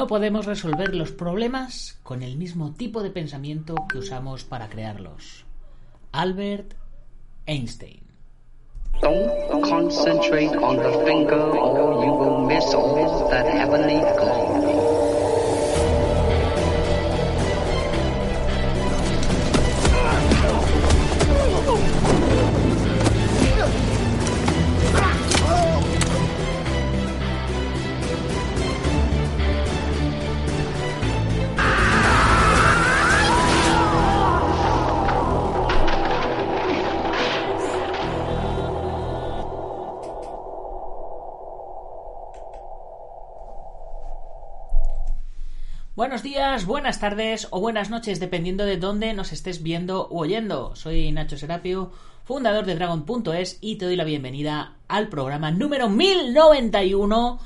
No podemos resolver los problemas con el mismo tipo de pensamiento que usamos para crearlos. Albert Einstein. Buenos días, buenas tardes o buenas noches, dependiendo de dónde nos estés viendo o oyendo. Soy Nacho Serapio, fundador de Dragon.es y te doy la bienvenida al programa número 1091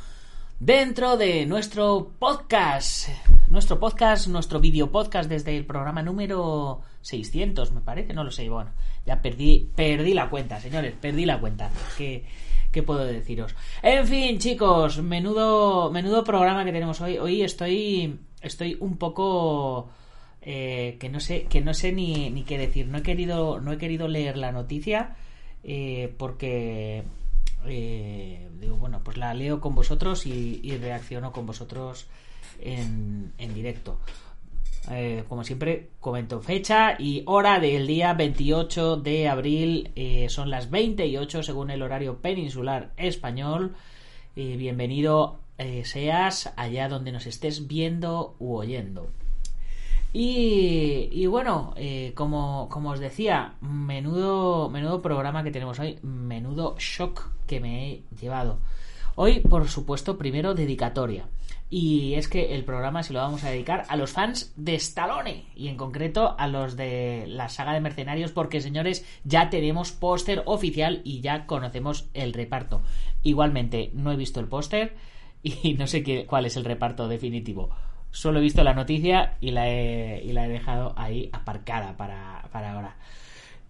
dentro de nuestro podcast. Nuestro podcast, nuestro video podcast desde el programa número 600, me parece, no lo sé. Bueno, ya perdí, perdí la cuenta, señores, perdí la cuenta. ¿Qué puedo deciros? En fin, chicos, menudo, menudo programa que tenemos hoy. Hoy estoy estoy un poco eh, que no sé que no sé ni, qué decir. No he querido no he querido leer la noticia eh, porque eh, digo bueno pues la leo con vosotros y, reacciono con vosotros en, en directo. Como siempre comento fecha y hora del día 28 de abril son las 28 según el horario peninsular español. Bienvenido eh, seas allá donde nos estés viendo u oyendo. Y, bueno, eh, como, como, os decía, menudo, menudo programa que tenemos hoy, menudo shock que me he llevado. Hoy, por supuesto, primero dedicatoria. Y es que el programa se lo vamos a dedicar a los fans de Stallone y en concreto a los de la saga de Mercenarios porque señores ya tenemos póster oficial y ya conocemos el reparto. Igualmente no he visto el póster, y no sé qué, cuál es el reparto definitivo. Solo he visto la noticia y la he, y la he dejado ahí aparcada para, para ahora.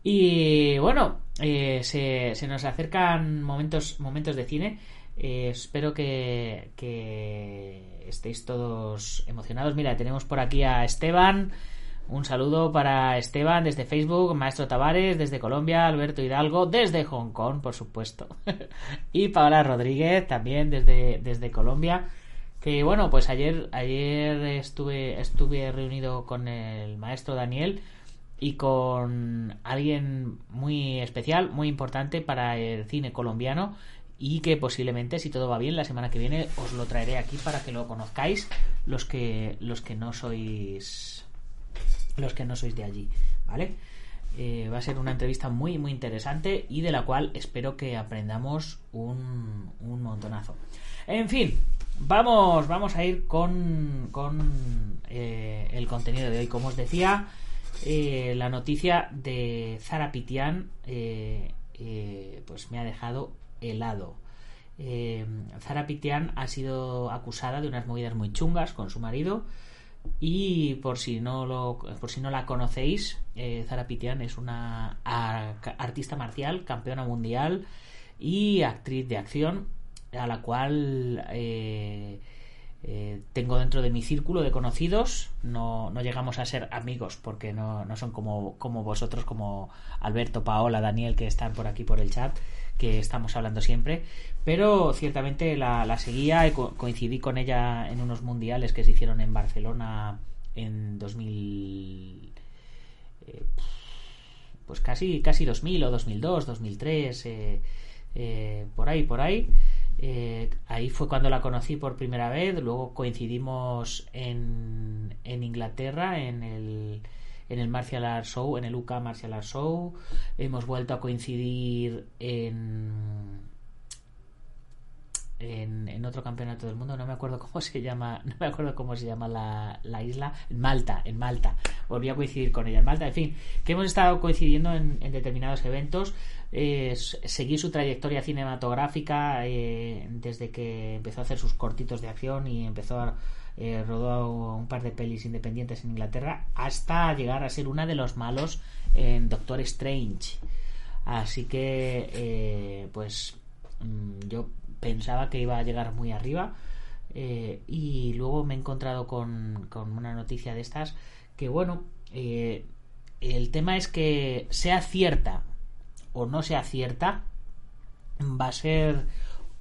Y bueno, eh, se, se, nos acercan momentos, momentos de cine. Eh, espero que, que estéis todos emocionados. Mira, tenemos por aquí a Esteban. Un saludo para Esteban desde Facebook, Maestro Tavares desde Colombia, Alberto Hidalgo desde Hong Kong, por supuesto. y Paola Rodríguez también desde, desde Colombia. Que bueno, pues ayer, ayer estuve, estuve reunido con el maestro Daniel y con alguien muy especial, muy importante para el cine colombiano y que posiblemente si todo va bien la semana que viene os lo traeré aquí para que lo conozcáis los que los que no sois los que no sois de allí, ¿vale? Eh, va a ser una entrevista muy, muy interesante y de la cual espero que aprendamos un, un montonazo. En fin, vamos, vamos a ir con, con eh, el contenido de hoy. Como os decía, eh, la noticia de Zara Pitian pues me ha dejado helado. Zara Pitian ha sido acusada de unas movidas muy chungas con su marido y por si no lo, por si no la conocéis, eh, Zara Pitian es una artista marcial, campeona mundial y actriz de acción, a la cual eh, eh, tengo dentro de mi círculo de conocidos. No, no llegamos a ser amigos porque no, no son como, como vosotros, como Alberto, Paola, Daniel, que están por aquí por el chat que estamos hablando siempre, pero ciertamente la, seguía y coincidí con ella en unos mundiales que se hicieron en Barcelona en 2000 eh, pues casi casi 2000 o 2002 2003 eh, eh, por ahí por ahí. Ahí fue cuando la conocí por primera vez. Luego coincidimos en, en Inglaterra en el en el Martial Arts Show, en el UK Martial Arts Show. Hemos vuelto a coincidir en en, otro campeonato del mundo, no me acuerdo cómo se llama, no me acuerdo cómo se llama la, la isla, en Malta, en Malta, volví a coincidir con ella en Malta, en fin, que hemos estado coincidiendo en, determinados eventos, eh, seguí su trayectoria cinematográfica eh, desde que empezó a hacer sus cortitos de acción y empezó a eh, un par de pelis independientes en Inglaterra hasta llegar a ser una de los malos en Doctor Strange. Así que, eh, pues, mm, yo pensaba que iba a llegar muy arriba eh, y luego me he encontrado con, con, una noticia de estas que, bueno, eh, el tema es que sea cierta o no sea cierta, va a ser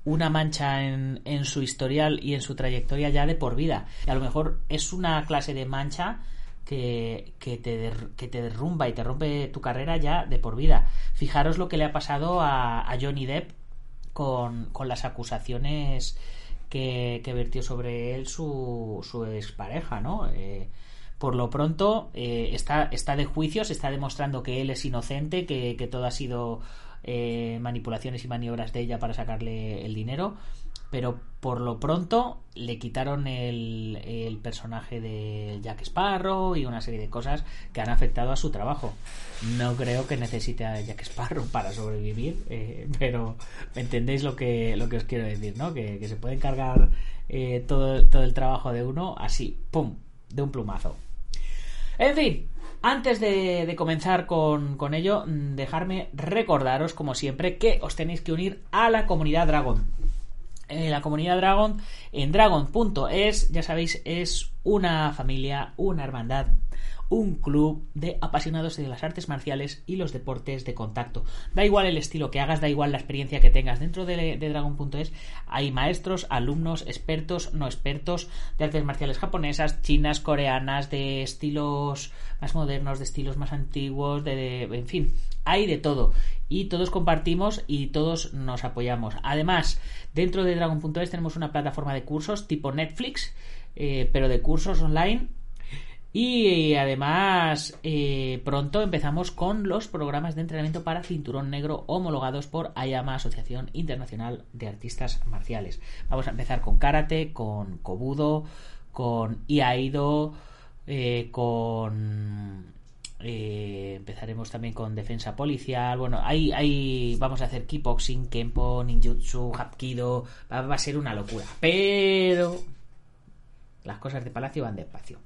una mancha en, en, su historial y en su trayectoria ya de por vida. Y a lo mejor es una clase de mancha que, que, te, que te derrumba y te rompe tu carrera ya de por vida. Fijaros lo que le ha pasado a, a Johnny Depp con, con las acusaciones que, que, vertió sobre él su, su expareja, ¿no? Eh, por lo pronto eh, está, está de juicio, se está demostrando que él es inocente, que, que todo ha sido eh, manipulaciones y maniobras de ella para sacarle el dinero. Pero por lo pronto le quitaron el, personaje de Jack Sparrow y una serie de cosas que han afectado a su trabajo. No creo que necesite a Jack Sparrow para sobrevivir, eh, pero entendéis lo que, lo que os quiero decir, ¿no? Que, se puede encargar eh, todo, todo el trabajo de uno así, ¡pum!, de un plumazo. En fin, antes de, de comenzar con, con, ello, dejarme recordaros, como siempre, que os tenéis que unir a la comunidad Dragon. Eh, la comunidad Dragon en dragon.es, ya sabéis, es una familia, una hermandad, un club de apasionados de las artes marciales y los deportes de contacto. Da igual el estilo que hagas, da igual la experiencia que tengas. Dentro de, Dragon.es hay maestros, alumnos, expertos, no expertos, de artes marciales japonesas, chinas, coreanas, de estilos más modernos, de estilos más antiguos, de, de en fin, hay de todo y todos compartimos y todos nos apoyamos. Además, dentro de Dragon.es tenemos una plataforma de cursos tipo Netflix, eh, pero de cursos online. Y además, eh, pronto empezamos con los programas de entrenamiento para cinturón negro homologados por AYAMA, Asociación Internacional de Artistas Marciales. Vamos a empezar con karate, con kobudo, con iaido, eh, con eh, empezaremos también con defensa policial. Bueno, ahí, ahí vamos a hacer kickboxing, kempo, ninjutsu, hapkido. Va, a ser una locura. Pero las cosas de Palacio van despacio.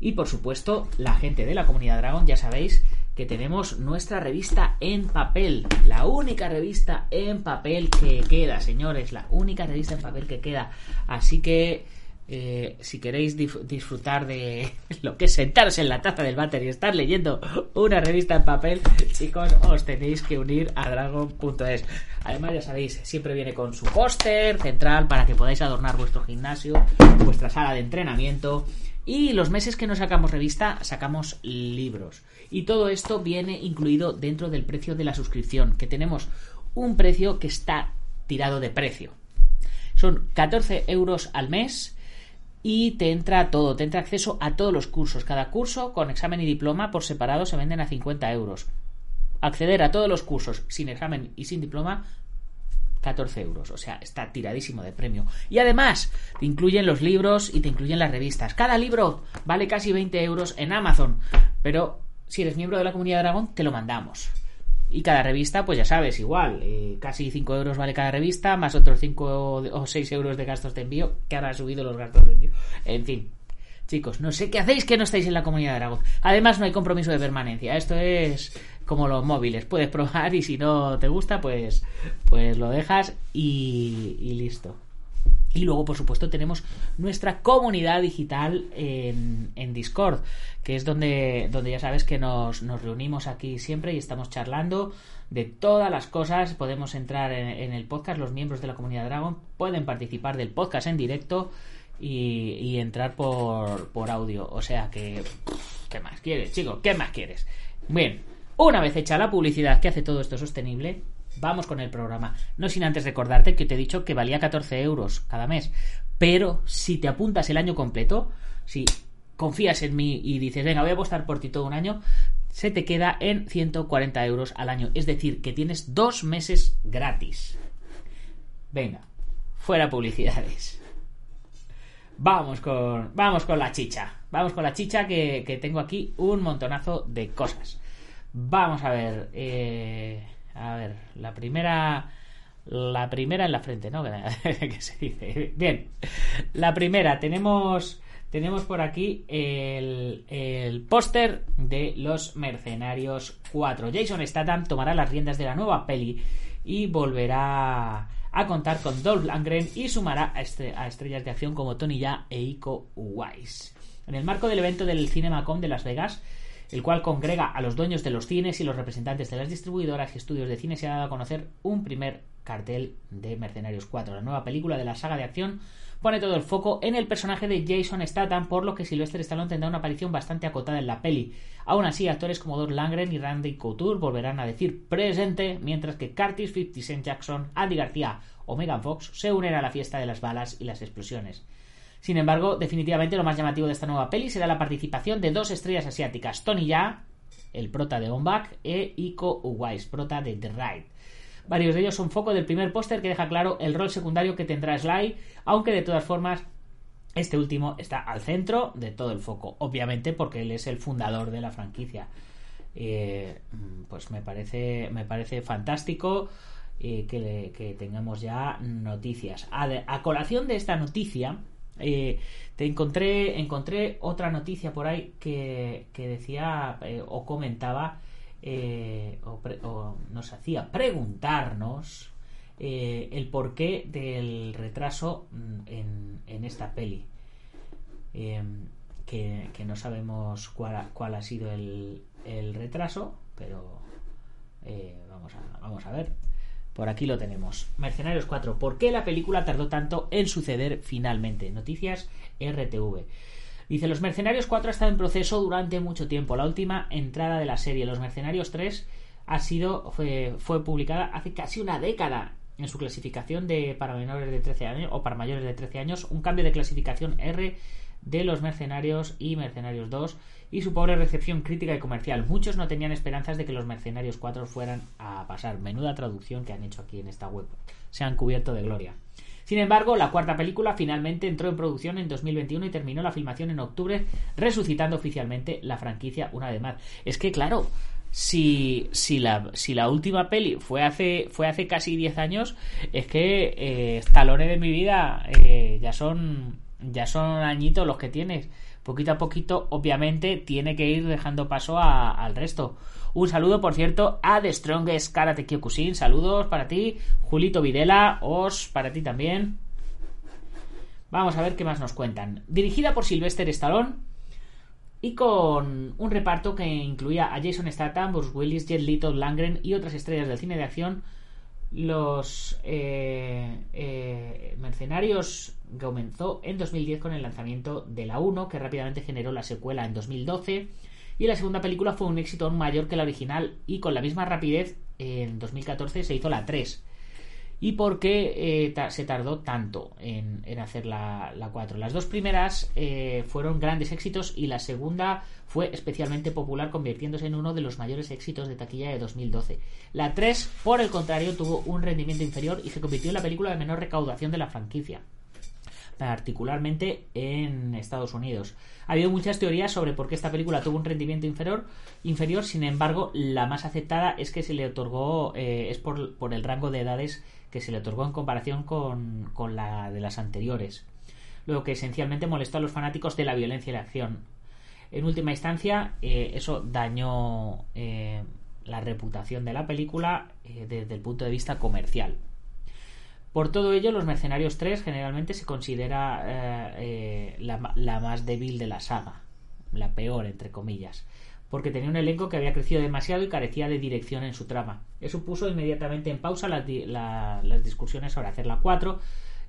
Y por supuesto, la gente de la comunidad Dragon, ya sabéis que tenemos nuestra revista en papel. La única revista en papel que queda, señores. La única revista en papel que queda. Así que eh, si queréis disfrutar de lo que es sentarse en la taza del váter y estar leyendo una revista en papel, chicos, os tenéis que unir a dragon.es. Además, ya sabéis, siempre viene con su póster central para que podáis adornar vuestro gimnasio, vuestra sala de entrenamiento. Y los meses que no sacamos revista, sacamos libros. Y todo esto viene incluido dentro del precio de la suscripción, que tenemos un precio que está tirado de precio. Son 14 euros al mes y te entra todo, te entra acceso a todos los cursos. Cada curso con examen y diploma por separado se venden a 50 euros. Acceder a todos los cursos sin examen y sin diploma 14 euros. O sea, está tiradísimo de premio. Y además, te incluyen los libros y te incluyen las revistas. Cada libro vale casi 20 euros en Amazon. Pero si eres miembro de la comunidad Dragón, te lo mandamos. Y cada revista, pues ya sabes, igual, eh, casi 5 euros vale cada revista, más otros 5 o 6 euros de gastos de envío, que ahora ha subido los gastos de envío. En fin, chicos, no sé qué hacéis que no estáis en la comunidad de Aragón. Además, no hay compromiso de permanencia. Esto es como los móviles, puedes probar y si no te gusta, pues, pues lo dejas y, y listo. Y luego, por supuesto, tenemos nuestra comunidad digital en, en, Discord, que es donde, donde ya sabes que nos, nos, reunimos aquí siempre y estamos charlando de todas las cosas. Podemos entrar en, el podcast, los miembros de la comunidad Dragon pueden participar del podcast en directo y, entrar por, por audio. O sea que, ¿qué más quieres, chico? ¿Qué más quieres? Bien, una vez hecha la publicidad que hace todo esto sostenible, Vamos con el programa. No sin antes recordarte que te he dicho que valía 14 euros cada mes. Pero si te apuntas el año completo, si confías en mí y dices, venga, voy a apostar por ti todo un año, se te queda en 140 euros al año. Es decir, que tienes dos meses gratis. Venga, fuera publicidades. Vamos con, vamos con la chicha. Vamos con la chicha que, que tengo aquí un montonazo de cosas. Vamos a ver. eh, a ver, la primera. La primera en la frente, ¿no? que se dice. Bien. La primera, tenemos. Tenemos por aquí el, el póster de Los Mercenarios 4. Jason Statham tomará las riendas de la nueva peli y volverá a contar con Dolph Lundgren y sumará a, estre- a estrellas de acción como Tony Ya e Iko Uwais. En el marco del evento del CinemaCon de Las Vegas, el cual congrega a los dueños de los cines y los representantes de las distribuidoras y estudios de cine, se ha dado a conocer un primer cartel de Mercenarios 4. La nueva película de la saga de acción pone todo el foco en el personaje de Jason Statham, por lo que Sylvester Stallone tendrá una aparición bastante acotada en la peli. Aún así, actores como Dolph Lundgren y Randy Couture volverán a decir presente, mientras que Curtis 50 Cent Jackson, Andy García o Megan Fox se unen a la fiesta de las balas y las explosiones. Sin embargo, definitivamente lo más llamativo de esta nueva peli será la participación de dos estrellas asiáticas, Tony Ya, el prota de On Back, e Iko Uwais, prota de The Ride. Varios de ellos son foco del primer póster que deja claro el rol secundario que tendrá Sly, aunque de todas formas este último está al centro de todo el foco, obviamente porque él es el fundador de la franquicia. Eh, pues me parece, me parece fantástico eh, que, tengamos ya noticias. A colación de esta noticia, eh, te encontré, encontré otra noticia por ahí que, que decía eh, o comentaba eh, o, o nos hacía preguntarnos el porqué del retraso mm, en, en esta peli. Eh, que, que no sabemos cuál, cuál ha sido el, el retraso, pero vamos, a, vamos a ver. Por aquí lo tenemos. Mercenarios 4. ¿Por qué la película tardó tanto en suceder finalmente? Noticias RTV. Dice, Los Mercenarios 4 ha estado en proceso durante mucho tiempo. La última entrada de la serie, Los Mercenarios 3, ha sido, fue, fue publicada hace casi una década en su clasificación de para menores de 13 años o para mayores de 13 años, un cambio de clasificación R de los Mercenarios y Mercenarios 2 y su pobre recepción crítica y comercial. Muchos no tenían esperanzas de que los Mercenarios 4 fueran a pasar. Menuda traducción que han hecho aquí en esta web. Se han cubierto de gloria. Sin embargo, la cuarta película finalmente entró en producción en 2021 y terminó la filmación en octubre, resucitando oficialmente la franquicia una vez más. Es que, claro, si, si, la, si la última peli fue hace, fue hace casi 10 años, es que eh, Stallone de mi vida eh, ya son ya son añitos los que tienes. Poquito a poquito, obviamente, tiene que ir dejando paso al resto. Un saludo, por cierto, a The Strongest Karate Kyokushin. Saludos para ti. Julito Videla, Os, para ti también. Vamos a ver qué más nos cuentan. Dirigida por Sylvester Stallone y con un reparto que incluía a Jason Statham, Bruce Willis, Jet Li, Todd Langren y otras estrellas del cine de acción. Los eh, eh, Mercenarios comenzó en 2010 con el lanzamiento de la 1, que rápidamente generó la secuela en 2012. Y la segunda película fue un éxito aún mayor que la original y con la misma rapidez en 2014 se hizo la 3. ¿Y por qué eh, se tardó tanto en, hacer la, la 4? Las dos primeras eh, fueron grandes éxitos y la segunda fue especialmente popular, convirtiéndose en uno de los mayores éxitos de taquilla de 2012. La 3, por el contrario, tuvo un rendimiento inferior y se convirtió en la película de menor recaudación de la franquicia particularmente en Estados Unidos. Ha habido muchas teorías sobre por qué esta película tuvo un rendimiento inferior, inferior sin embargo, la más aceptada es que se le otorgó, eh, es por, por el rango de edades que se le otorgó en comparación con, con la de las anteriores, lo que esencialmente molestó a los fanáticos de la violencia y la acción. En última instancia, eh, eso dañó eh, la reputación de la película desde el punto de vista comercial. Por todo ello, Los Mercenarios 3 generalmente se considera eh, eh, la, más débil de la saga, la peor, entre comillas, porque tenía un elenco que había crecido demasiado y carecía de dirección en su trama. Eso puso inmediatamente en pausa las discusiones sobre hacer la 4,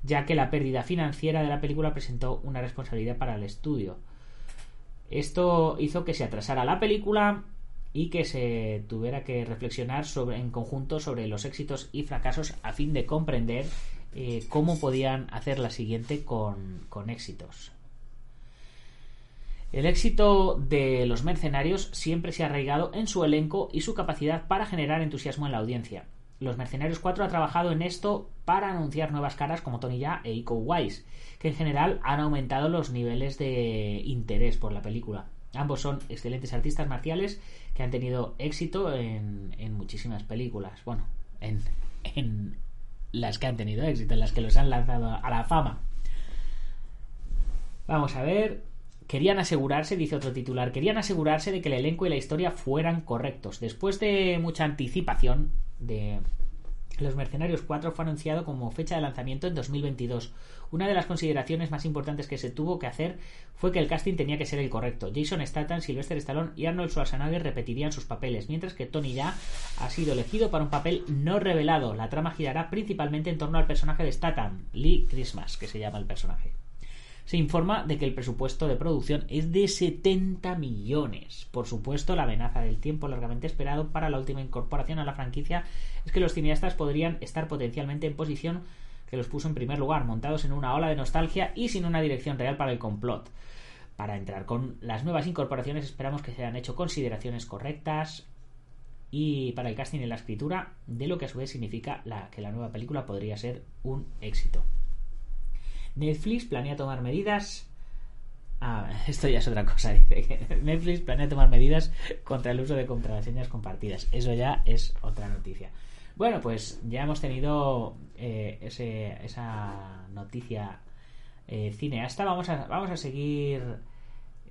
ya que la pérdida financiera de la película presentó una responsabilidad para el estudio. Esto hizo que se atrasara la película y que se tuviera que reflexionar sobre, en conjunto sobre los éxitos y fracasos a fin de comprender eh, cómo podían hacer la siguiente con, con éxitos. El éxito de los mercenarios siempre se ha arraigado en su elenco y su capacidad para generar entusiasmo en la audiencia. Los Mercenarios 4 ha trabajado en esto para anunciar nuevas caras como Tony Ya e Iko Wise, que en general han aumentado los niveles de interés por la película. Ambos son excelentes artistas marciales que han tenido éxito en, en muchísimas películas. Bueno, en, en las que han tenido éxito, en las que los han lanzado a la fama. Vamos a ver. Querían asegurarse, dice otro titular, querían asegurarse de que el elenco y la historia fueran correctos. Después de mucha anticipación de Los Mercenarios 4 fue anunciado como fecha de lanzamiento en 2022. Una de las consideraciones más importantes que se tuvo que hacer fue que el casting tenía que ser el correcto. Jason Statham, Sylvester Stallone y Arnold Schwarzenegger repetirían sus papeles, mientras que Tony Ya ha sido elegido para un papel no revelado. La trama girará principalmente en torno al personaje de Statham, Lee Christmas, que se llama el personaje se informa de que el presupuesto de producción es de 70 millones. Por supuesto, la amenaza del tiempo largamente esperado para la última incorporación a la franquicia es que los cineastas podrían estar potencialmente en posición que los puso en primer lugar, montados en una ola de nostalgia y sin una dirección real para el complot. Para entrar con las nuevas incorporaciones esperamos que se hayan hecho consideraciones correctas y para el casting y la escritura de lo que a su vez significa que la nueva película podría ser un éxito. Netflix planea tomar medidas. Ah, esto ya es otra cosa. Dice Netflix planea tomar medidas contra el uso de contraseñas compartidas. Eso ya es otra noticia. Bueno, pues ya hemos tenido eh, ese, esa noticia eh, cineasta. Vamos a, vamos a seguir.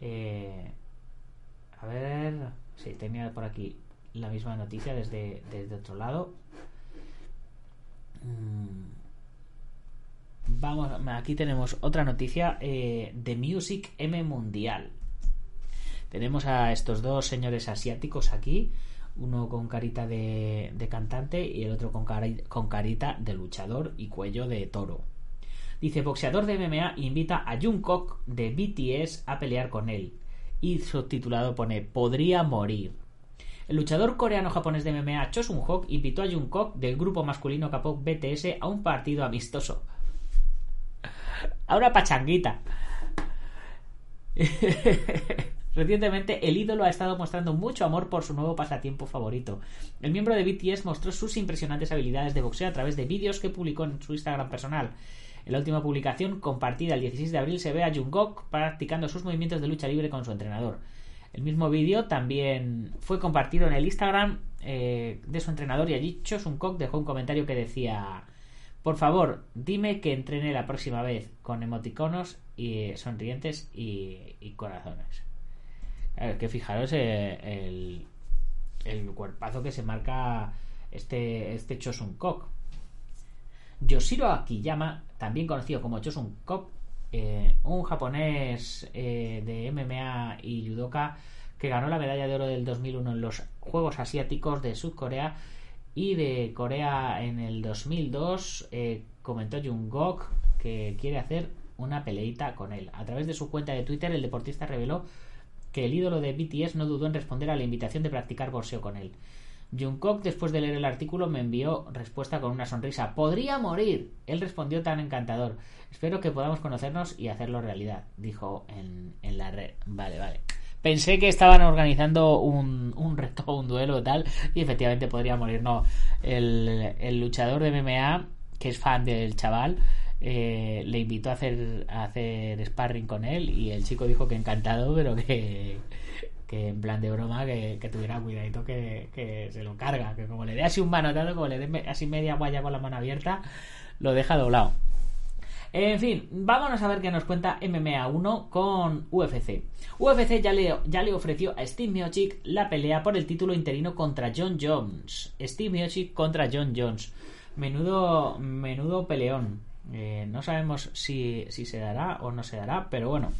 Eh, a ver. Sí, tenía por aquí la misma noticia desde, desde otro lado. Mm. Vamos, aquí tenemos otra noticia eh, de Music M Mundial. Tenemos a estos dos señores asiáticos aquí, uno con carita de, cantante y el otro con, carita de luchador y cuello de toro. Dice, boxeador de MMA invita a Jungkook de BTS a pelear con él. Y subtitulado pone, podría morir. El luchador coreano-japonés de MMA Cho Sung-hok invitó a Jungkook del grupo masculino K-pop BTS a un partido amistoso a una pachanguita. Recientemente, el ídolo ha estado mostrando mucho amor por su nuevo pasatiempo favorito. El miembro de BTS mostró sus impresionantes habilidades de boxeo a través de vídeos que publicó en su Instagram personal. En la última publicación, compartida el 16 de abril, se ve a Jungkook practicando sus movimientos de lucha libre con su entrenador. El mismo vídeo también fue compartido en el Instagram eh, de su entrenador y allí Cho Jungkook dejó un comentario que decía por favor, dime que entrene la próxima vez con emoticonos y sonrientes y, corazones. que fijaros eh, el, el, cuerpazo que se marca este, este Chosun Kok. Yoshiro Akiyama, también conocido como Chosun Kok, eh, un japonés eh, de MMA y judoka que ganó la medalla de oro del 2001 en los Juegos Asiáticos de Sudcorea y de Corea en el 2002 eh, comentó Jungkook que quiere hacer una peleita con él. A través de su cuenta de Twitter, el deportista reveló que el ídolo de BTS no dudó en responder a la invitación de practicar boxeo con él. Jungkook, después de leer el artículo, me envió respuesta con una sonrisa. ¡Podría morir! Él respondió tan encantador. Espero que podamos conocernos y hacerlo realidad, dijo en, en la red. Vale, vale. Pensé que estaban organizando un, un reto, un duelo tal, y efectivamente podría morir. No, el, luchador de MMA, que es fan del chaval, eh, le invitó a hacer, a hacer sparring con él y el chico dijo que encantado, pero que, que en plan de broma que, tuviera cuidadito que, que, se lo carga, que como le dé así un manotazo, como le dé así media guaya con la mano abierta, lo deja doblado. En fin, vámonos a ver qué nos cuenta MMA 1 con UFC. UFC ya le, ya le ofreció a Steve Miocic la pelea por el título interino contra John Jones. Steve Miocic contra John Jones. Menudo, menudo peleón. Eh, no sabemos si, si se dará o no se dará, pero bueno,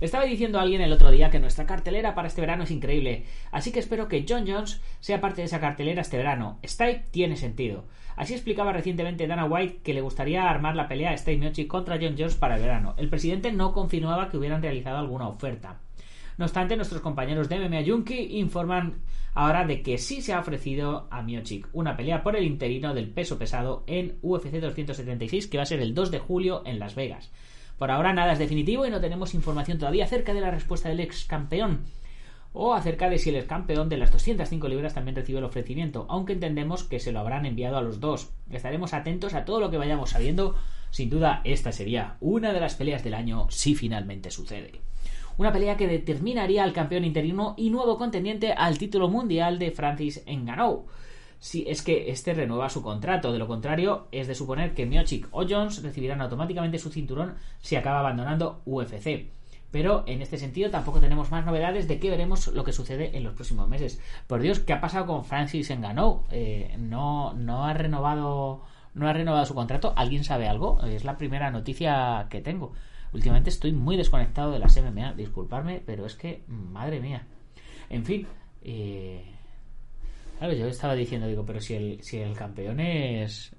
estaba diciendo a alguien el otro día que nuestra cartelera para este verano es increíble, así que espero que John Jones sea parte de esa cartelera este verano. Stipe tiene sentido. Así explicaba recientemente Dana White que le gustaría armar la pelea Steve Miochi contra John Jones para el verano. El presidente no confirmaba que hubieran realizado alguna oferta. No obstante, nuestros compañeros de MMA Junkie informan ahora de que sí se ha ofrecido a Miochik una pelea por el interino del peso pesado en UFC 276 que va a ser el 2 de julio en Las Vegas. Por ahora nada es definitivo y no tenemos información todavía acerca de la respuesta del ex campeón. o acerca de si el campeón de las 205 libras también recibe el ofrecimiento, aunque entendemos que se lo habrán enviado a los dos. Estaremos atentos a todo lo que vayamos sabiendo. Sin duda, esta sería una de las peleas del año si finalmente sucede. Una pelea que determinaría al campeón interino y nuevo contendiente al título mundial de Francis Ngannou. Si es que este renueva su contrato, de lo contrario, es de suponer que Miochik o Jones recibirán automáticamente su cinturón si acaba abandonando UFC pero en este sentido tampoco tenemos más novedades de que veremos lo que sucede en los próximos meses. Por Dios, ¿qué ha pasado con Francis Ngannou? Eh, no, no ha renovado no ha renovado su contrato. ¿Alguien sabe algo? Es la primera noticia que tengo. Últimamente estoy muy desconectado de las MMA, disculparme, pero es que, madre mía. En fin, eh, claro, yo estaba diciendo, digo, pero si el, si el campeón es,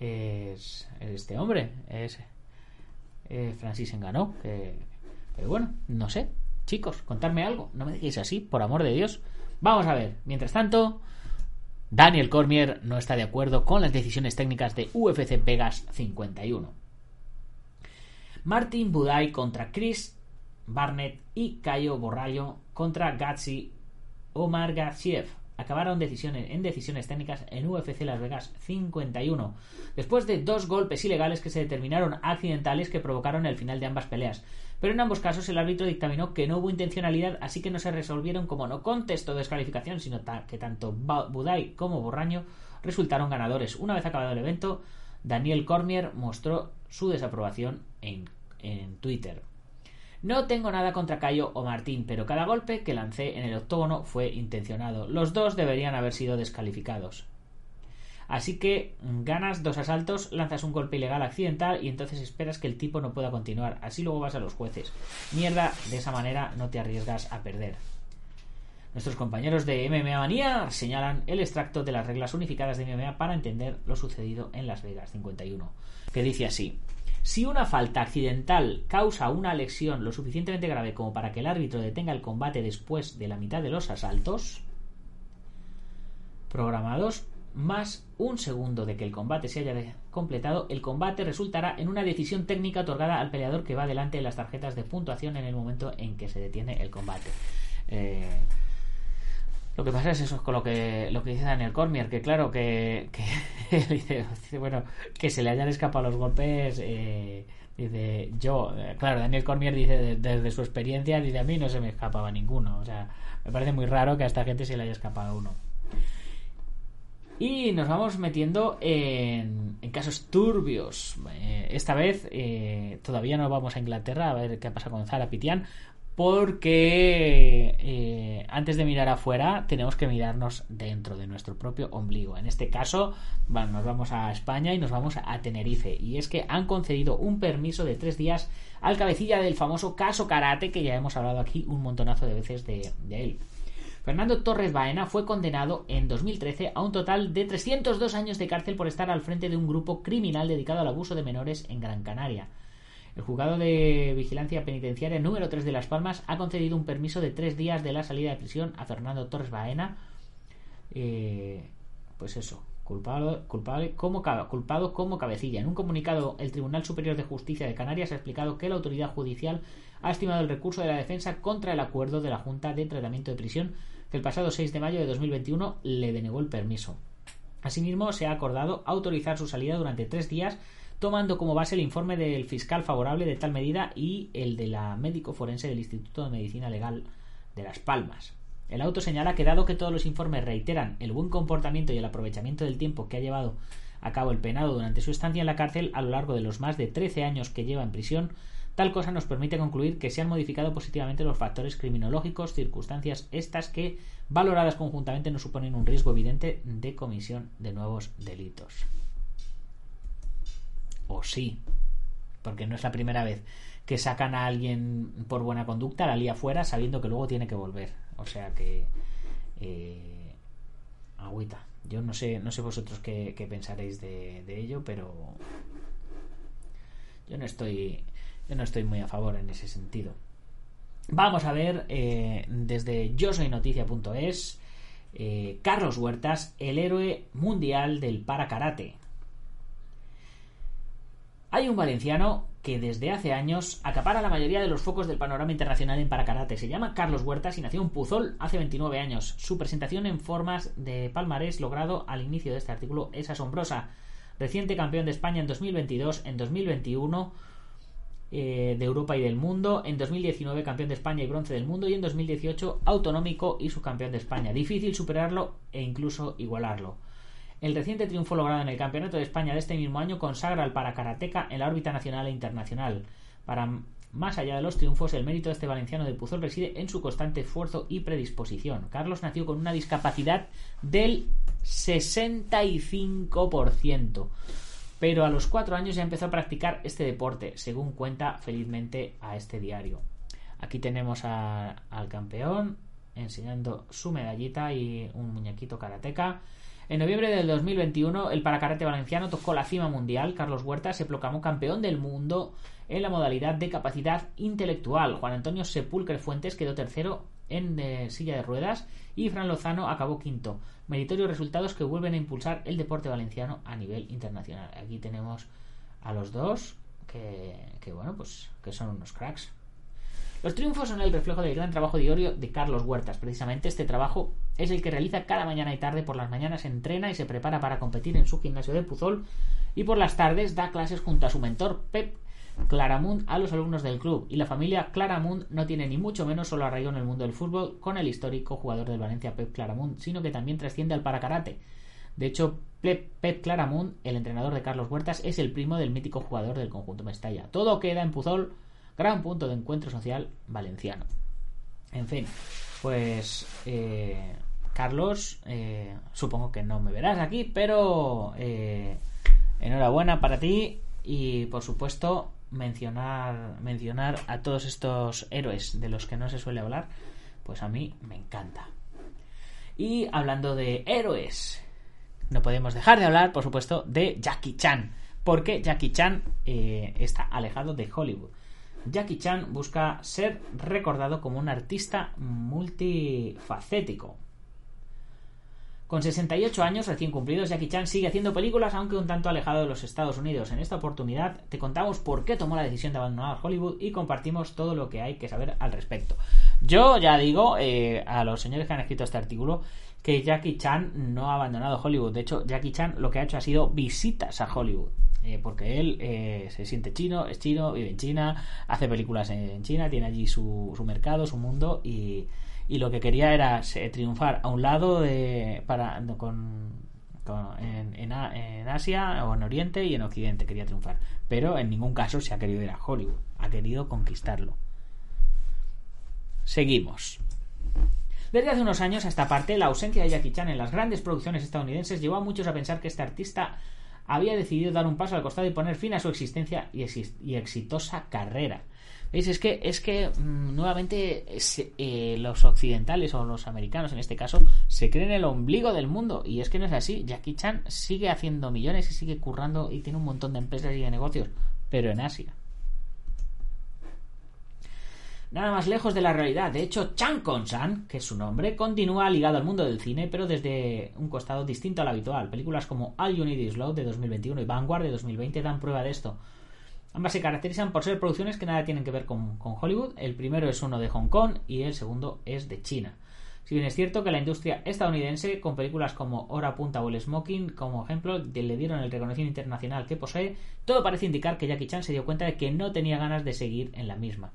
es, este hombre, es eh, Francis que pero bueno, no sé. Chicos, contadme algo. No me dejéis así, por amor de Dios. Vamos a ver. Mientras tanto, Daniel Cormier no está de acuerdo con las decisiones técnicas de UFC Vegas 51. Martin Budai contra Chris Barnett y Cayo Borrallo contra Gatsi Omar Gatsiev acabaron decisiones, en decisiones técnicas en UFC Las Vegas 51, después de dos golpes ilegales que se determinaron accidentales que provocaron el final de ambas peleas. Pero en ambos casos el árbitro dictaminó que no hubo intencionalidad, así que no se resolvieron como no contesto de descalificación, sino que tanto Budai como Borraño resultaron ganadores. Una vez acabado el evento, Daniel Cormier mostró su desaprobación en, en Twitter. No tengo nada contra Cayo o Martín, pero cada golpe que lancé en el octógono fue intencionado. Los dos deberían haber sido descalificados. Así que ganas dos asaltos, lanzas un golpe ilegal accidental y entonces esperas que el tipo no pueda continuar. Así luego vas a los jueces. Mierda, de esa manera no te arriesgas a perder. Nuestros compañeros de MMA Manía señalan el extracto de las reglas unificadas de MMA para entender lo sucedido en Las Vegas 51, que dice así. Si una falta accidental causa una lesión lo suficientemente grave como para que el árbitro detenga el combate después de la mitad de los asaltos programados, más un segundo de que el combate se haya completado, el combate resultará en una decisión técnica otorgada al peleador que va delante de las tarjetas de puntuación en el momento en que se detiene el combate. Eh, lo que pasa es eso, con lo que, lo que dice Daniel Cormier, que claro, que, dice, bueno, que se le hayan escapado los golpes. Eh, dice, yo, eh, claro, Daniel Cormier dice desde su experiencia, dice, a mí no se me escapaba ninguno. O sea, me parece muy raro que a esta gente se le haya escapado uno. Y nos vamos metiendo en, casos turbios. Eh, esta vez todavía no vamos a Inglaterra a ver qué pasa con Zara Pitian. Porque eh, antes de mirar afuera tenemos que mirarnos dentro de nuestro propio ombligo. En este caso, nos vamos a España y nos vamos a Tenerife. Y es que han concedido un permiso de tres días al cabecilla del famoso caso Karate, que ya hemos hablado aquí un montonazo de veces de él. Fernando Torres Baena fue condenado en 2013 a un total de 302 años de cárcel por estar al frente de un grupo criminal dedicado al abuso de menores en Gran Canaria. El juzgado de vigilancia penitenciaria número 3 de Las Palmas ha concedido un permiso de tres días de la salida de prisión a Fernando Torres Baena. Eh, pues eso, culpado, culpable como, culpado como cabecilla. En un comunicado, el Tribunal Superior de Justicia de Canarias ha explicado que la autoridad judicial ha estimado el recurso de la defensa contra el acuerdo de la Junta de Tratamiento de Prisión que el pasado 6 de mayo de 2021 le denegó el permiso. Asimismo, se ha acordado autorizar su salida durante tres días, tomando como base el informe del fiscal favorable de tal medida y el de la médico forense del Instituto de Medicina Legal de Las Palmas. El auto señala que dado que todos los informes reiteran el buen comportamiento y el aprovechamiento del tiempo que ha llevado a cabo el penado durante su estancia en la cárcel a lo largo de los más de 13 años que lleva en prisión, Tal cosa nos permite concluir que se han modificado positivamente los factores criminológicos, circunstancias estas que, valoradas conjuntamente, no suponen un riesgo evidente de comisión de nuevos delitos. O sí, porque no es la primera vez que sacan a alguien por buena conducta, la lía fuera, sabiendo que luego tiene que volver. O sea que. Eh, agüita. Yo no sé, no sé vosotros qué, pensaréis de, ello, pero yo no estoy yo no estoy muy a favor en ese sentido. Vamos a ver eh, desde yo soy noticia.es eh, Carlos Huertas, el héroe mundial del para karate. Hay un valenciano que desde hace años acapara la mayoría de los focos del panorama internacional en paracarate. Se llama Carlos Huertas y nació en Puzol hace 29 años. Su presentación en formas de palmarés logrado al inicio de este artículo es asombrosa. Reciente campeón de España en 2022, en 2021 eh, de Europa y del mundo, en 2019 campeón de España y bronce del mundo y en 2018 autonómico y subcampeón de España. Difícil superarlo e incluso igualarlo. El reciente triunfo logrado en el Campeonato de España de este mismo año consagra al paracarateca en la órbita nacional e internacional. Para más allá de los triunfos, el mérito de este valenciano de Puzol reside en su constante esfuerzo y predisposición. Carlos nació con una discapacidad del 65%, pero a los cuatro años ya empezó a practicar este deporte, según cuenta felizmente a este diario. Aquí tenemos al campeón enseñando su medallita y un muñequito karateca. En noviembre del 2021, el paracarate valenciano tocó la cima mundial. Carlos Huerta se proclamó campeón del mundo en la modalidad de capacidad intelectual. Juan Antonio Sepulcre Fuentes quedó tercero en eh, silla de ruedas y Fran Lozano acabó quinto. Meritorios resultados que vuelven a impulsar el deporte valenciano a nivel internacional. Aquí tenemos a los dos que, que bueno, pues que son unos cracks. Los triunfos son el reflejo del gran trabajo diario de Carlos Huertas. Precisamente este trabajo es el que realiza cada mañana y tarde. Por las mañanas entrena y se prepara para competir en su gimnasio de Puzol y por las tardes da clases junto a su mentor Pep Claramunt a los alumnos del club. Y la familia Claramunt no tiene ni mucho menos solo arraigo en el mundo del fútbol con el histórico jugador del Valencia Pep Claramunt, sino que también trasciende al paracarate. De hecho, Pep, Claramunt, el entrenador de Carlos Huertas, es el primo del mítico jugador del conjunto Mestalla. Todo queda en Puzol gran punto de encuentro social valenciano. En fin, pues eh, Carlos, eh, supongo que no me verás aquí, pero eh, enhorabuena para ti y por supuesto mencionar mencionar a todos estos héroes de los que no se suele hablar, pues a mí me encanta. Y hablando de héroes, no podemos dejar de hablar, por supuesto, de Jackie Chan, porque Jackie Chan está alejado de Hollywood. Jackie Chan busca ser recordado como un artista multifacético. Con 68 años recién cumplidos, Jackie Chan sigue haciendo películas, aunque un tanto alejado de los Estados Unidos. En esta oportunidad te contamos por qué tomó la decisión de abandonar Hollywood y compartimos todo lo que hay que saber al respecto. Yo ya digo eh, a los señores que han escrito este artículo que Jackie Chan no ha abandonado Hollywood. De hecho, Jackie Chan lo que ha hecho ha sido visitas a Hollywood. Eh, porque él eh, se siente chino, es chino, vive en China, hace películas en China, tiene allí su, su mercado, su mundo y, y, lo que quería era triunfar a un lado de, para, con, en, Asia o en Oriente y en Occidente quería triunfar, pero en ningún caso se ha querido ir a Hollywood, ha querido conquistarlo. Seguimos. Desde hace unos años a esta parte, la ausencia de Jackie Chan en las grandes producciones estadounidenses llevó a muchos a pensar que este artista había decidido dar un paso al costado y poner fin a su existencia y, exitosa carrera. ¿Veis? Es que, es que mm, nuevamente eh, los occidentales o los americanos en este caso se creen el ombligo del mundo y es que no es así. Jackie Chan sigue haciendo millones y sigue currando y tiene un montón de empresas y de negocios, pero en Asia nada más lejos de la realidad. De hecho, Chan Kon-san, que es su nombre, continúa ligado al mundo del cine, pero desde un costado distinto al habitual. Películas como All You Need Is Love de 2021 y Vanguard de 2020 dan prueba de esto. Ambas se caracterizan por ser producciones que nada tienen que ver con, Hollywood. El primero es uno de Hong Kong y el segundo es de China. Si bien es cierto que la industria estadounidense, con películas como Hora Punta o El Smoking como ejemplo, le dieron el reconocimiento internacional que posee, todo parece indicar que Jackie Chan se dio cuenta de que no tenía ganas de seguir en la misma.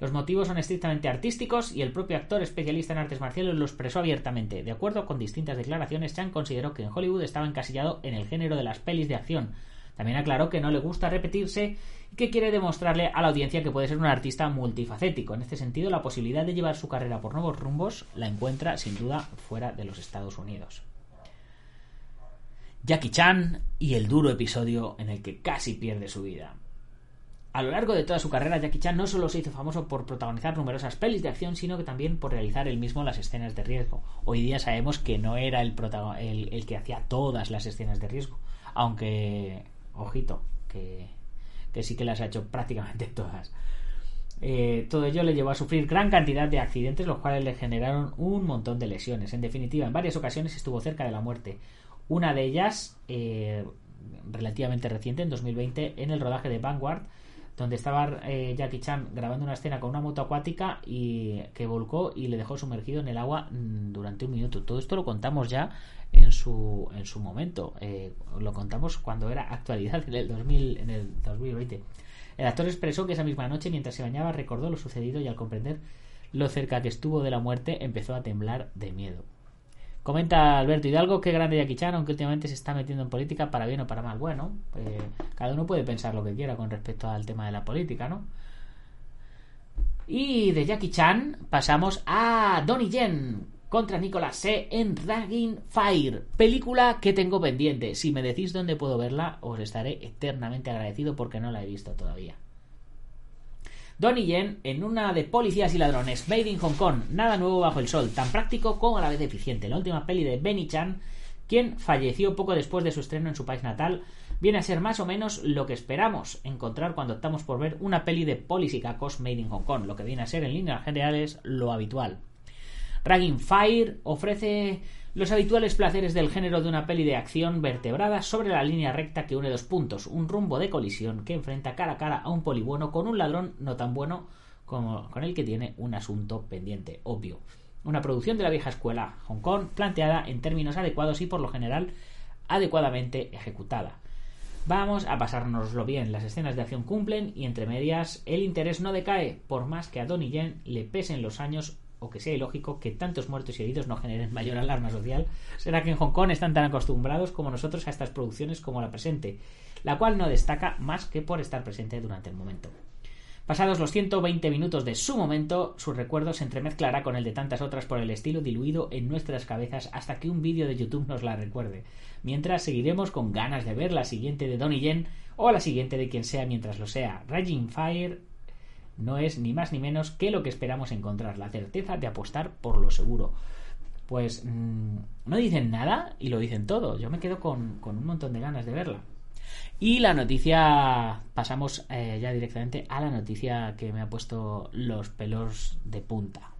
Los motivos son estrictamente artísticos y el propio actor especialista en artes marciales lo expresó abiertamente. De acuerdo con distintas declaraciones, Chan consideró que en Hollywood estaba encasillado en el género de las pelis de acción. También aclaró que no le gusta repetirse y que quiere demostrarle a la audiencia que puede ser un artista multifacético. En este sentido, la posibilidad de llevar su carrera por nuevos rumbos la encuentra sin duda fuera de los Estados Unidos. Jackie Chan y el duro episodio en el que casi pierde su vida. A lo largo de toda su carrera, Jackie Chan no solo se hizo famoso por protagonizar numerosas pelis de acción, sino que también por realizar él mismo las escenas de riesgo. Hoy día sabemos que no era el, el, que hacía todas las escenas de riesgo, aunque, ojito, que, sí que las ha hecho prácticamente todas. Eh, todo ello le llevó a sufrir gran cantidad de accidentes, los cuales le generaron un montón de lesiones. En definitiva, en varias ocasiones estuvo cerca de la muerte. Una de ellas, eh, relativamente reciente, en 2020, en el rodaje de Vanguard, donde estaba eh, Jackie Chan grabando una escena con una moto acuática y que volcó y le dejó sumergido en el agua mm, durante un minuto. Todo esto lo contamos ya en su, en su momento. Eh, lo contamos cuando era actualidad en el, 2000, en el 2020. El actor expresó que esa misma noche, mientras se bañaba, recordó lo sucedido y al comprender lo cerca que estuvo de la muerte, empezó a temblar de miedo. Comenta Alberto Hidalgo, qué grande Jackie Chan, aunque últimamente se está metiendo en política para bien o para mal. Bueno, eh, cada uno puede pensar lo que quiera con respecto al tema de la política, ¿no? Y de Jackie Chan pasamos a Donnie Yen contra Nicolas C. en Dragging Fire, película que tengo pendiente. Si me decís dónde puedo verla, os estaré eternamente agradecido porque no la he visto todavía. Donnie Yen en una de policías y ladrones, Made in Hong Kong, nada nuevo bajo el sol, tan práctico como a la vez eficiente. La última peli de Benny Chan, quien falleció poco después de su estreno en su país natal, viene a ser más o menos lo que esperamos encontrar cuando optamos por ver una peli de policicacos Made in Hong Kong, lo que viene a ser en líneas generales lo habitual. Dragging Fire ofrece los habituales placeres del género de una peli de acción vertebrada sobre la línea recta que une dos puntos, un rumbo de colisión que enfrenta cara a cara a un poli bueno con un ladrón no tan bueno como con el que tiene un asunto pendiente, obvio. Una producción de la vieja escuela Hong Kong planteada en términos adecuados y por lo general adecuadamente ejecutada. Vamos a pasárnoslo bien, las escenas de acción cumplen y entre medias el interés no decae, por más que a Donnie Yen le pesen los años o que sea ilógico que tantos muertos y heridos no generen mayor alarma social, será que en Hong Kong están tan acostumbrados como nosotros a estas producciones como la presente, la cual no destaca más que por estar presente durante el momento. Pasados los 120 minutos de su momento, su recuerdo se entremezclará con el de tantas otras por el estilo diluido en nuestras cabezas hasta que un vídeo de YouTube nos la recuerde. Mientras seguiremos con ganas de ver la siguiente de Donnie Yen o la siguiente de quien sea mientras lo sea. Raging Fire no es ni más ni menos que lo que esperamos encontrar, la certeza de apostar por lo seguro. Pues mm, no dicen nada y lo dicen todo. Yo me quedo con, un montón de ganas de verla. Y la noticia, pasamos eh, ya directamente a la noticia que me ha puesto los pelos de punta.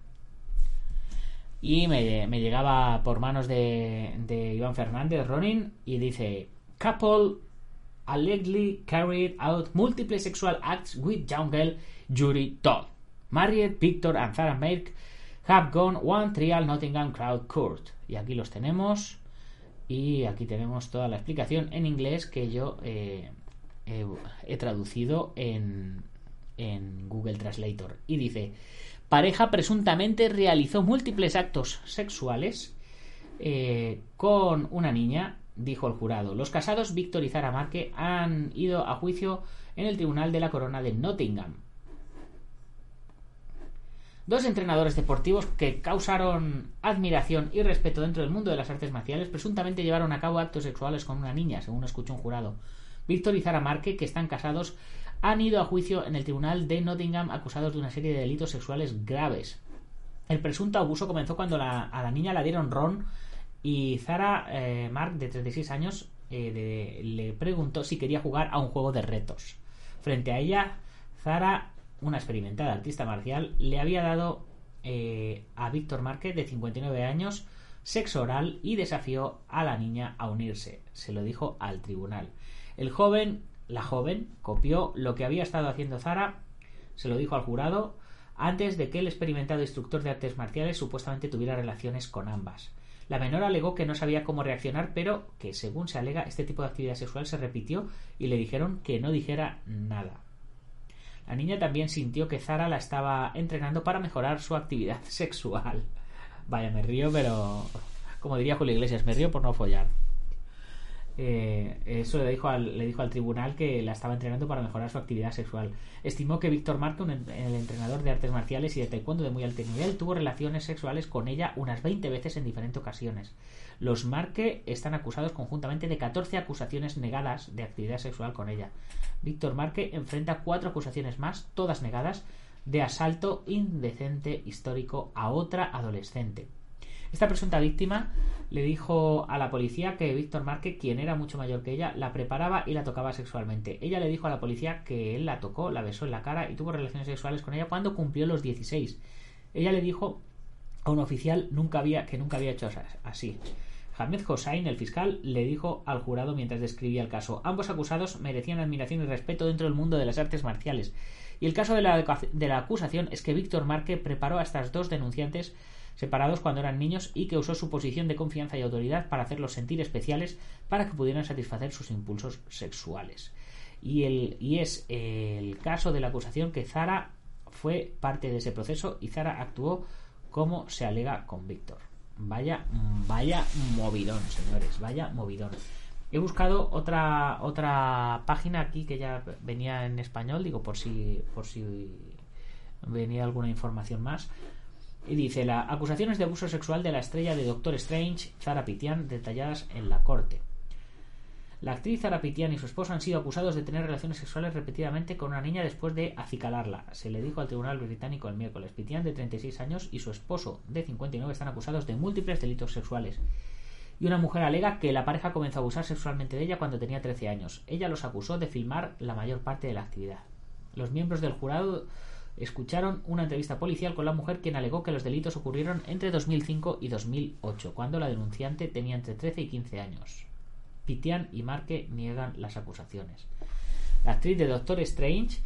Y me, llegaba por manos de, de Iván Fernández, Ronin, y dice, Couple allegedly carried out multiple sexual acts with girl Jury Todd. Marriott, Victor and Sarah Merck have gone one trial Nottingham Crowd Court. Y aquí los tenemos. Y aquí tenemos toda la explicación en inglés que yo eh, he traducido en, en Google Translator. Y dice, pareja presuntamente realizó múltiples actos sexuales eh, con una niña, dijo el jurado. Los casados Víctor y Zara Marque han ido a juicio en el Tribunal de la Corona de Nottingham. Dos entrenadores deportivos que causaron admiración y respeto dentro del mundo de las artes marciales presuntamente llevaron a cabo actos sexuales con una niña, según escuchó un jurado. Víctor y Zara Marque, que están casados, han ido a juicio en el tribunal de Nottingham acusados de una serie de delitos sexuales graves. El presunto abuso comenzó cuando a la niña la dieron ron y Zara eh, Mark, de 36 años, eh, le preguntó si quería jugar a un juego de retos. Frente a ella, Zara una experimentada artista marcial, le había dado eh, a Víctor Márquez, de 59 años, sexo oral y desafió a la niña a unirse. Se lo dijo al tribunal. El joven, la joven, copió lo que había estado haciendo Zara, se lo dijo al jurado, antes de que el experimentado instructor de artes marciales supuestamente tuviera relaciones con ambas. La menor alegó que no sabía cómo reaccionar, pero que, según se alega, este tipo de actividad sexual se repitió y le dijeron que no dijera nada. La niña también sintió que Zara la estaba entrenando para mejorar su actividad sexual. Vaya, me río, pero como diría Julio Iglesias, me río por no follar. Eh, eso le dijo, al, le dijo al tribunal que la estaba entrenando para mejorar su actividad sexual. Estimó que Víctor Marco, el entrenador de artes marciales y de taekwondo de muy alto nivel, tuvo relaciones sexuales con ella unas 20 veces en diferentes ocasiones. Los Marque están acusados conjuntamente de 14 acusaciones negadas de actividad sexual con ella. Víctor Marque enfrenta cuatro acusaciones más, todas negadas, de asalto indecente histórico a otra adolescente. Esta presunta víctima le dijo a la policía que Víctor Marque, quien era mucho mayor que ella, la preparaba y la tocaba sexualmente. Ella le dijo a la policía que él la tocó, la besó en la cara y tuvo relaciones sexuales con ella cuando cumplió los 16. Ella le dijo a un oficial nunca había, que nunca había hecho así. Ahmed Hossain, el fiscal, le dijo al jurado mientras describía el caso. Ambos acusados merecían admiración y respeto dentro del mundo de las artes marciales. Y el caso de la, de la acusación es que Víctor Marque preparó a estas dos denunciantes separados cuando eran niños y que usó su posición de confianza y autoridad para hacerlos sentir especiales para que pudieran satisfacer sus impulsos sexuales. Y, el, y es el caso de la acusación que Zara fue parte de ese proceso y Zara actuó como se alega con Víctor. Vaya, vaya movidón, señores, vaya movidón. He buscado otra otra página aquí que ya venía en español, digo por si por si venía alguna información más. Y dice, la acusaciones de abuso sexual de la estrella de Doctor Strange, Zara Pitian, detalladas en la corte. La actriz Zara Pitian y su esposo han sido acusados de tener relaciones sexuales repetidamente con una niña después de acicalarla. Se le dijo al tribunal británico el miércoles. Pitian, de 36 años, y su esposo, de 59, están acusados de múltiples delitos sexuales. Y una mujer alega que la pareja comenzó a abusar sexualmente de ella cuando tenía 13 años. Ella los acusó de filmar la mayor parte de la actividad. Los miembros del jurado escucharon una entrevista policial con la mujer quien alegó que los delitos ocurrieron entre 2005 y 2008, cuando la denunciante tenía entre 13 y 15 años. Pitian y Marque niegan las acusaciones. La actriz de Doctor Strange,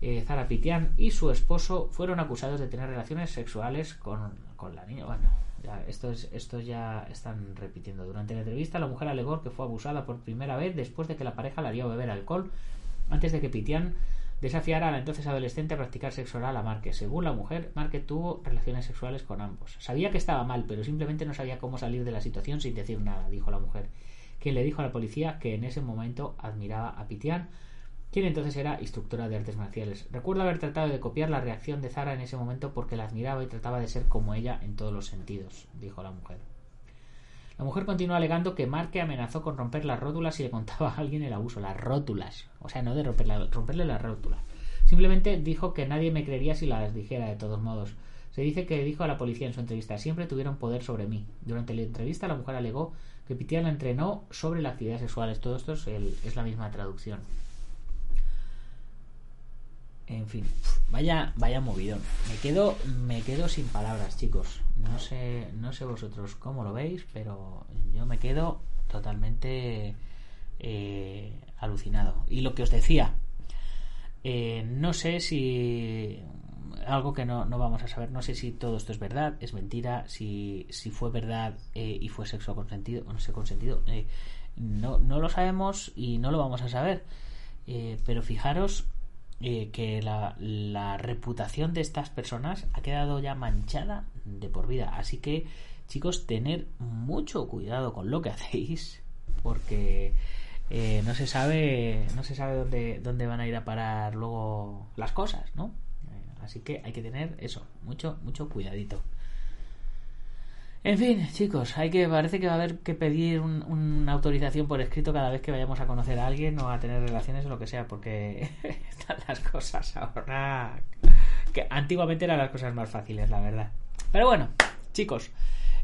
eh, Zara Pitian, y su esposo fueron acusados de tener relaciones sexuales con, con la niña. Bueno, ya, esto, es, esto ya están repitiendo. Durante la entrevista, la mujer alegó que fue abusada por primera vez después de que la pareja la haría beber alcohol antes de que Pitian desafiara a la entonces adolescente a practicar sexo oral a Marque. Según la mujer, Marque tuvo relaciones sexuales con ambos. Sabía que estaba mal, pero simplemente no sabía cómo salir de la situación sin decir nada, dijo la mujer, quien le dijo a la policía que en ese momento admiraba a Pitian, quien entonces era instructora de artes marciales. Recuerdo haber tratado de copiar la reacción de Zara en ese momento porque la admiraba y trataba de ser como ella en todos los sentidos, dijo la mujer. La mujer continuó alegando que Marque amenazó con romper las rótulas si le contaba a alguien el abuso. Las rótulas. O sea, no de romperle las rótulas. Simplemente dijo que nadie me creería si las dijera de todos modos. Se dice que dijo a la policía en su entrevista, siempre tuvieron poder sobre mí. Durante la entrevista la mujer alegó que Pitian la entrenó sobre la actividad sexual. Todo esto es, es la misma traducción. En fin, vaya, vaya movidón. Me quedo, me quedo sin palabras, chicos. No sé, no sé vosotros cómo lo veis, pero yo me quedo totalmente eh, alucinado. Y lo que os decía, eh, no sé si algo que no, no, vamos a saber, no sé si todo esto es verdad, es mentira, si, si fue verdad eh, y fue sexo consentido o no sé consentido. no, no lo sabemos y no lo vamos a saber. pero fijaros eh, que la, reputación de estas personas ha quedado ya manchada de por vida. Así que, chicos, tener mucho cuidado con lo que hacéis, porque eh, no se sabe, no se sabe dónde, dónde van a ir a parar luego las cosas, ¿no? Eh, así que hay que tener eso, mucho, mucho cuidadito. En fin, chicos, hay que parece que va a haber que pedir una autorización por escrito cada vez que vayamos a conocer a alguien o a tener relaciones o lo que sea, porque están las cosas ahora que antiguamente eran las cosas más fáciles, la verdad. Pero bueno, chicos,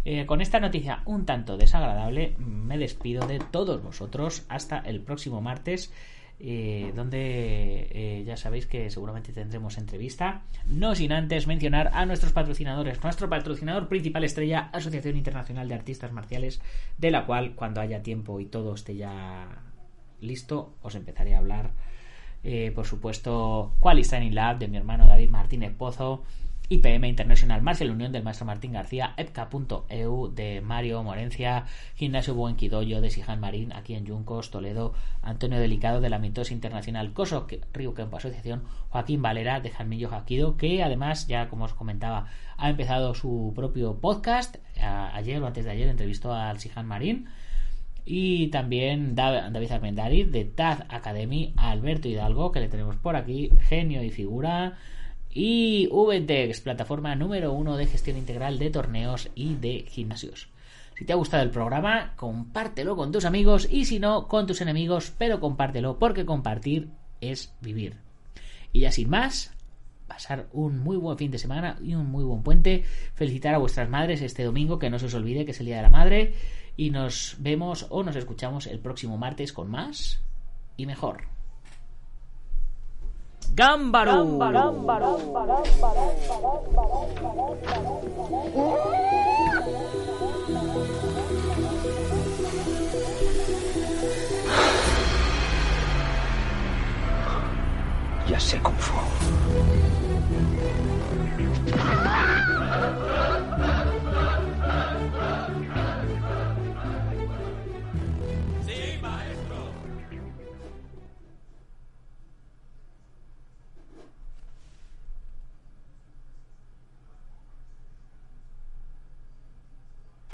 eh, con esta noticia un tanto desagradable me despido de todos vosotros hasta el próximo martes eh, donde eh, ya sabéis que seguramente tendremos entrevista. No sin antes mencionar a nuestros patrocinadores. Nuestro patrocinador principal estrella, Asociación Internacional de Artistas Marciales, de la cual cuando haya tiempo y todo esté ya listo, os empezaré a hablar. Eh, por supuesto, Quality Training Lab de mi hermano David Martínez Pozo. IPM International Marcial Unión del maestro Martín García, EPCA.eu de Mario Morencia, Gimnasio Buenquidoyo de Sijan Marín, aquí en Yuncos, Toledo, Antonio Delicado de la Mitos Internacional Coso Río Campo Asociación, Joaquín Valera de Jalmillo Jaquido, que además, ya como os comentaba, ha empezado su propio podcast. ayer o antes de ayer entrevistó al Sijan Marín. Y también David Armendariz de Taz Academy, Alberto Hidalgo, que le tenemos por aquí, genio y figura y VTEX, plataforma número uno de gestión integral de torneos y de gimnasios. Si te ha gustado el programa, compártelo con tus amigos y si no, con tus enemigos, pero compártelo porque compartir es vivir. Y ya sin más, pasar un muy buen fin de semana y un muy buen puente. Felicitar a vuestras madres este domingo, que no se os olvide que es el Día de la Madre. Y nos vemos o nos escuchamos el próximo martes con más y mejor. Gámbaro. Ya sé Kung